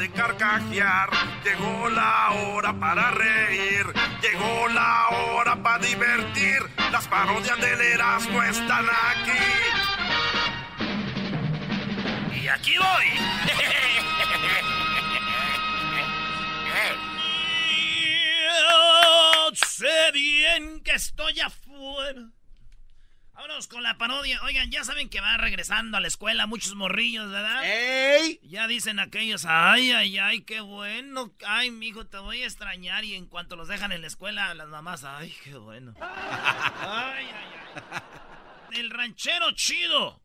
De carcajear, llegó la hora para reír, llegó la hora para divertir. Las parodias del Erasmo están aquí. Y aquí voy. Sé bien que estoy afuera. Vámonos con la parodia. Oigan, ya saben que va regresando a la escuela muchos morrillos, ¿verdad? ¡Ey! Ya dicen aquellos, ay, ay, ay, qué bueno. Ay, mijo, te voy a extrañar. Y en cuanto los dejan en la escuela, las mamás, ay, qué bueno. Ay, ay, ay. El ranchero chido.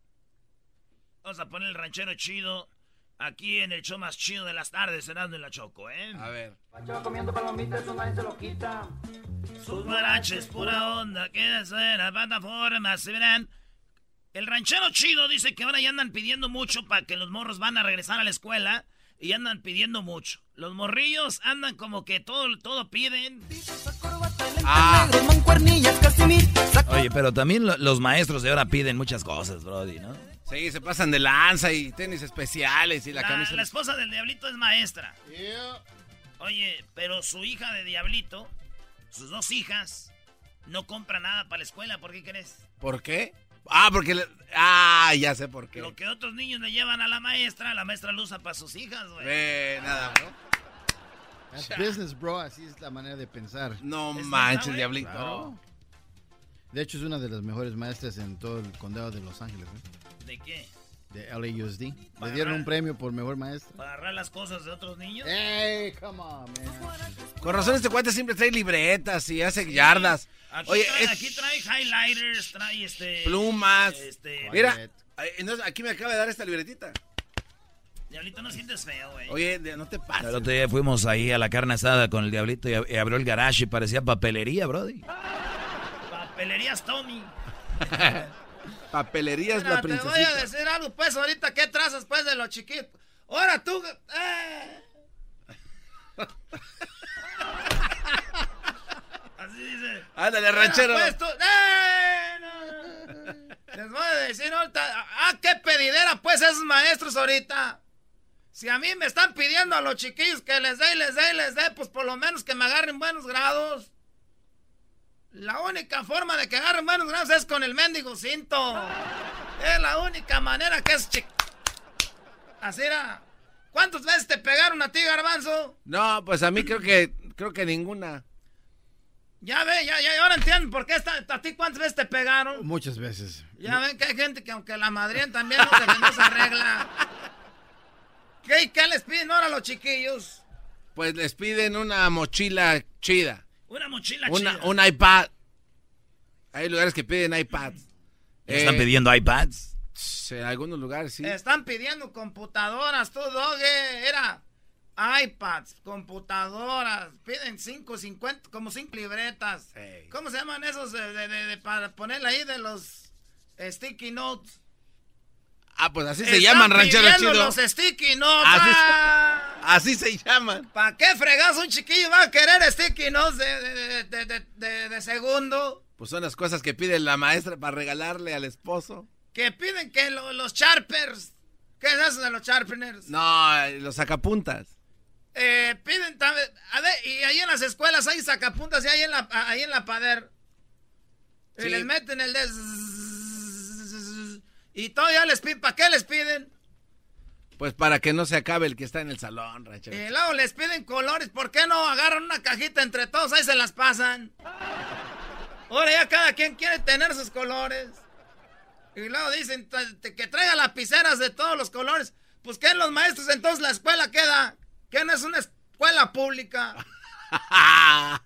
Vamos a poner el ranchero chido aquí en el show más chido de las tardes, cenando en la Choco, ¿eh? A ver. comiendo palomitas, eso nadie se lo quita. Sus guaraches, pura onda, que es la plataforma, se verán. El ranchero chido dice que ahora ya andan pidiendo mucho para que los morros van a regresar a la escuela y andan pidiendo mucho. Los morrillos andan como que todo, todo piden. Ah. Oye, pero también lo- los maestros de ahora piden muchas cosas, Brody, ¿no? Sí, se pasan de lanza y tenis especiales y la, La, camisa. la esposa del diablito es maestra. Oye, pero su hija de diablito, sus dos hijas, no compran nada para la escuela, ¿por qué crees? ¿Por qué? Ah, porque... le- Ah, ya sé por qué. Lo que otros niños le llevan a la maestra, la maestra lo usa para sus hijas, güey. Nada, bro. That's business, bro. Así es la manera de pensar. No ¿Es manches, diablito. Claro. De hecho, es una de las mejores maestras en todo el condado de Los Ángeles, ¿eh? ¿De qué? De LAUSD. Le dieron un premio por mejor maestra. ¿Para agarrar las cosas de otros niños? ¡Hey, come on, man! Con razón este cuate siempre trae libretas y hace yardas. Aquí, Oye, trae, es- aquí trae highlighters, trae este... Plumas. Este... Mira, entonces aquí me acaba de dar esta libretita. Diablito, no sientes feo, güey. Oye, no te pases. El otro día fuimos ahí a la carne asada con el diablito y, ab- y abrió el garage y parecía papelería, Brody. Papelerías Tommy. Papelería es Mira, la te voy a princesita. decir algo, pues, ahorita, ¿qué trazas, pues, de los chiquitos? Ahora tú... eh. Así dice. Ándale, ranchero. Pues, tú- ¡Eh! No, no. Les voy a decir ahorita... ¡Ah, qué pedidera, pues, esos maestros ahorita! Si a mí me están pidiendo a los chiquillos que les dé y les dé y les dé, pues por lo menos que me agarren buenos grados. La única forma de que agarren buenos grados es con el mendigo cinto. Es la única manera que es chic. Así era. ¿Cuántas veces te pegaron a ti, garbanzo? No, pues a mí creo que creo que ninguna. Ya ve, ya, ya, ahora entienden por qué está- a ti cuántas veces te pegaron. Muchas veces. Ya ven que hay gente que aunque la madrían también no se, no se arregla. ¿Qué, ¿Qué les piden ahora a los chiquillos? Pues les piden una mochila chida. Una mochila Una, chida. un iPad. Hay lugares que piden iPads. ¿Ya ¿Están Eh, pidiendo iPads? En algunos lugares sí. Están pidiendo computadoras, tú, Doge. Era iPads, computadoras. Piden 5, 50, como 5 libretas. ¿Cómo se llaman esos de, de- de- de- para ponerle ahí de los sticky notes? Ah, pues así se llaman, ranchero pidiendo chido. los sticky notes. Así se- ¡Ah! Así se llaman. ¿Para qué fregas un chiquillo va a querer sticky notes de, de, de- de- segundo? Pues son las cosas que pide la maestra para regalarle al esposo. Que piden que lo- los sharpers. ¿Qué es eso de los sharpeners? No, los sacapuntas. Eh, piden también. A ver, y ahí en las escuelas hay sacapuntas y ahí en la, ahí en la pader. Y Sí. les meten el de. Y todavía les piden. ¿Para qué les piden? Pues para que no se acabe el que está en el salón, ranchero. Y luego les piden colores, ¿por qué no agarran una cajita entre todos? Ahí se las pasan. Ahora ya cada quien quiere tener sus colores. Y luego dicen que traiga lapiceras de todos los colores. Pues ¿qué los maestros? Entonces la escuela queda. ¿Qué no es una escuela pública?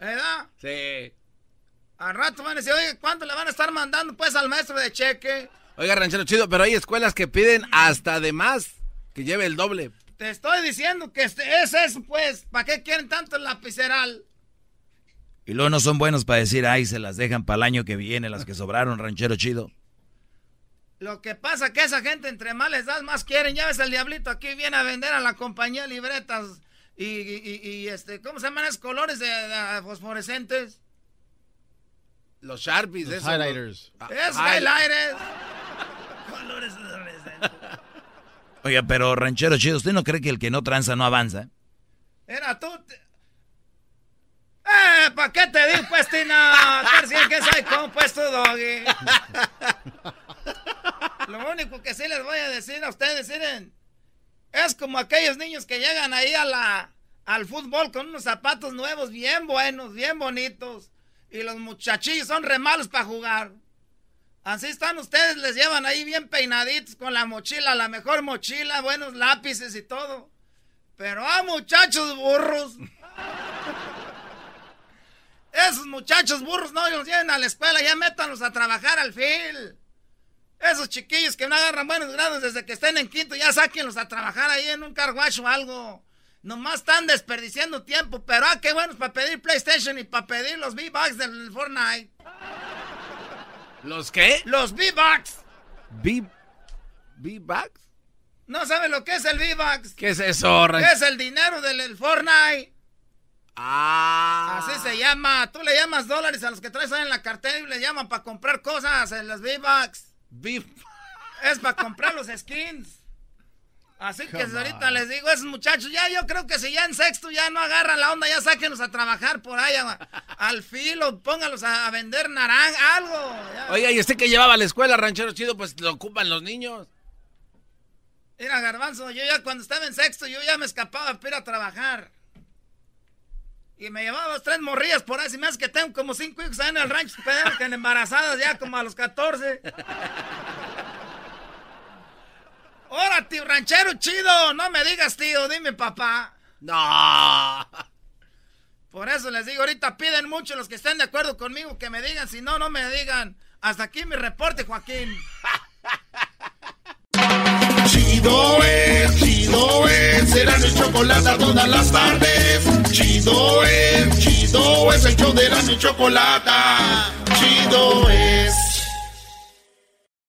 ¿Verdad? Sí. Al rato van a decir, oye, ¿cuánto le van a estar mandando pues al maestro de cheque? Oiga, ranchero chido, pero hay escuelas que piden hasta de más, que lleve el doble. Te estoy diciendo que este, es eso, pues. ¿Para qué quieren tanto el lapiceral? Y luego no son buenos para decir, ay, se las dejan para el año que viene, las que sobraron, ranchero chido. Lo que pasa que esa gente entre más les das, más quieren. Ya ves, el diablito aquí viene a vender a la compañía libretas y, este, ¿cómo se llaman esos colores de, fosforescentes? Los Sharpies, esos. Highlighters. Es highlighters. colores Oiga, pero ranchero chido, ¿usted no cree que el que no tranza no avanza? Era tú. ¡Eh! ¿Para qué te digo, pues, Tina? que soy como, pues, tu doggy. Lo único que sí les voy a decir a ustedes, miren, es como aquellos niños que llegan ahí a la, al fútbol con unos zapatos nuevos bien buenos, bien bonitos, y los muchachillos son re malos para jugar. Así están ustedes, les llevan ahí bien peinaditos con la mochila, la mejor mochila, buenos lápices y todo. Pero ah, muchachos burros. Esos muchachos burros no los lleven a la escuela, ya métanlos a trabajar al fil. Esos chiquillos que no agarran buenos grados desde que estén en quinto, ya sáquenlos a trabajar ahí en un carguacho o algo. Nomás están desperdiciando tiempo, pero ah, qué buenos para pedir PlayStation y para pedir los V-Bucks del Fortnite. ¿Los qué? Los V-Bucks. ¿V-Bucks? ¿No saben lo que es el V-Bucks? ¿Qué es eso, ¿Qué es el dinero del Fortnite? Ah. Así se llama. Tú le llamas dólares a los que traes ahí en la cartera y le llaman para comprar cosas en los V-Bucks. Es para comprar los skins. Así que ahorita les digo, esos muchachos, ya yo creo que si ya en sexto ya no agarran la onda, ya sáquenos a trabajar por ahí al filo, póngalos a, vender naranja, algo. Oiga, y usted que llevaba a la escuela, ranchero chido, pues lo ocupan los niños. Mira, garbanzo, yo ya cuando estaba en sexto, yo ya me escapaba para ir a trabajar. Y me llevaba dos, tres morrillas por ahí. Si me hace que tengo como cinco hijos ahí en el rancho, que embarazadas ya como a los 14. Ahora, tío, ranchero chido. No me digas, tío, dime, papá. No. Por eso les digo, ahorita piden mucho los que estén de acuerdo conmigo que me digan. Si no, no me digan. Hasta aquí mi reporte, Joaquín. Chido es, chido es, será mi chocolate todas las tardes. Chido es, chido es, el show de mi chocolate. Chido es.